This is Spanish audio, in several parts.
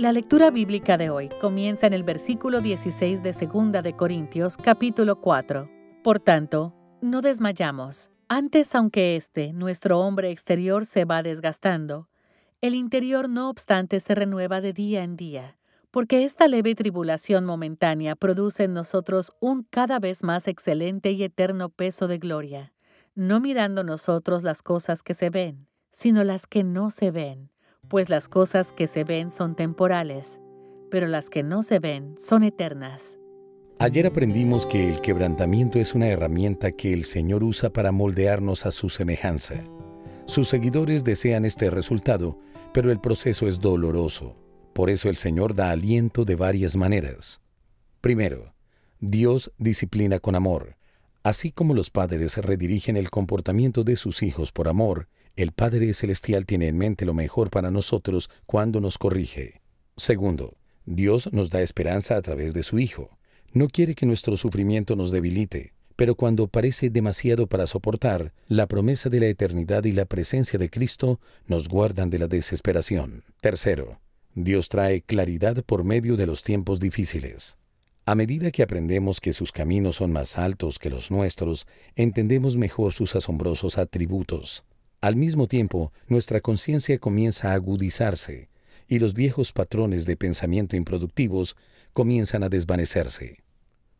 La lectura bíblica de hoy comienza en el versículo 16 de 2 de Corintios, capítulo 4. Por tanto, no desmayamos. Antes, aunque este, nuestro hombre exterior, se va desgastando, el interior no obstante se renueva de día en día, porque esta leve tribulación momentánea produce en nosotros un cada vez más excelente y eterno peso de gloria, no mirando nosotros las cosas que se ven, sino las que no se ven pues las cosas que se ven son temporales, pero las que no se ven son eternas. Ayer aprendimos que el quebrantamiento es una herramienta que el Señor usa para moldearnos a su semejanza. Sus seguidores desean este resultado, pero el proceso es doloroso. Por eso el Señor da aliento de varias maneras. Primero, Dios disciplina con amor. Así como los padres redirigen el comportamiento de sus hijos por amor, el Padre Celestial tiene en mente lo mejor para nosotros cuando nos corrige. Segundo, Dios nos da esperanza a través de su Hijo. No quiere que nuestro sufrimiento nos debilite, pero cuando parece demasiado para soportar, la promesa de la eternidad y la presencia de Cristo nos guardan de la desesperación. Tercero, Dios trae claridad por medio de los tiempos difíciles. A medida que aprendemos que sus caminos son más altos que los nuestros, entendemos mejor sus asombrosos atributos. Al mismo tiempo, nuestra conciencia comienza a agudizarse y los viejos patrones de pensamiento improductivos comienzan a desvanecerse.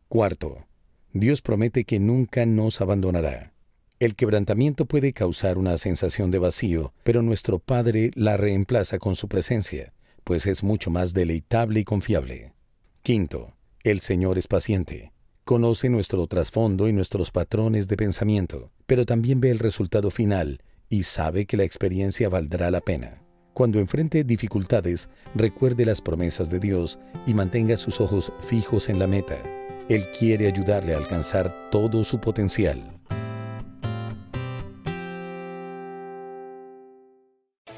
Cuarto, Dios promete que nunca nos abandonará. El quebrantamiento puede causar una sensación de vacío, pero nuestro Padre la reemplaza con su presencia, pues es mucho más deleitable y confiable. Quinto, el Señor es paciente. Conoce nuestro trasfondo y nuestros patrones de pensamiento, pero también ve el resultado final y sabe que la experiencia valdrá la pena. Cuando enfrente dificultades, recuerde las promesas de Dios y mantenga sus ojos fijos en la meta. Él quiere ayudarle a alcanzar todo su potencial.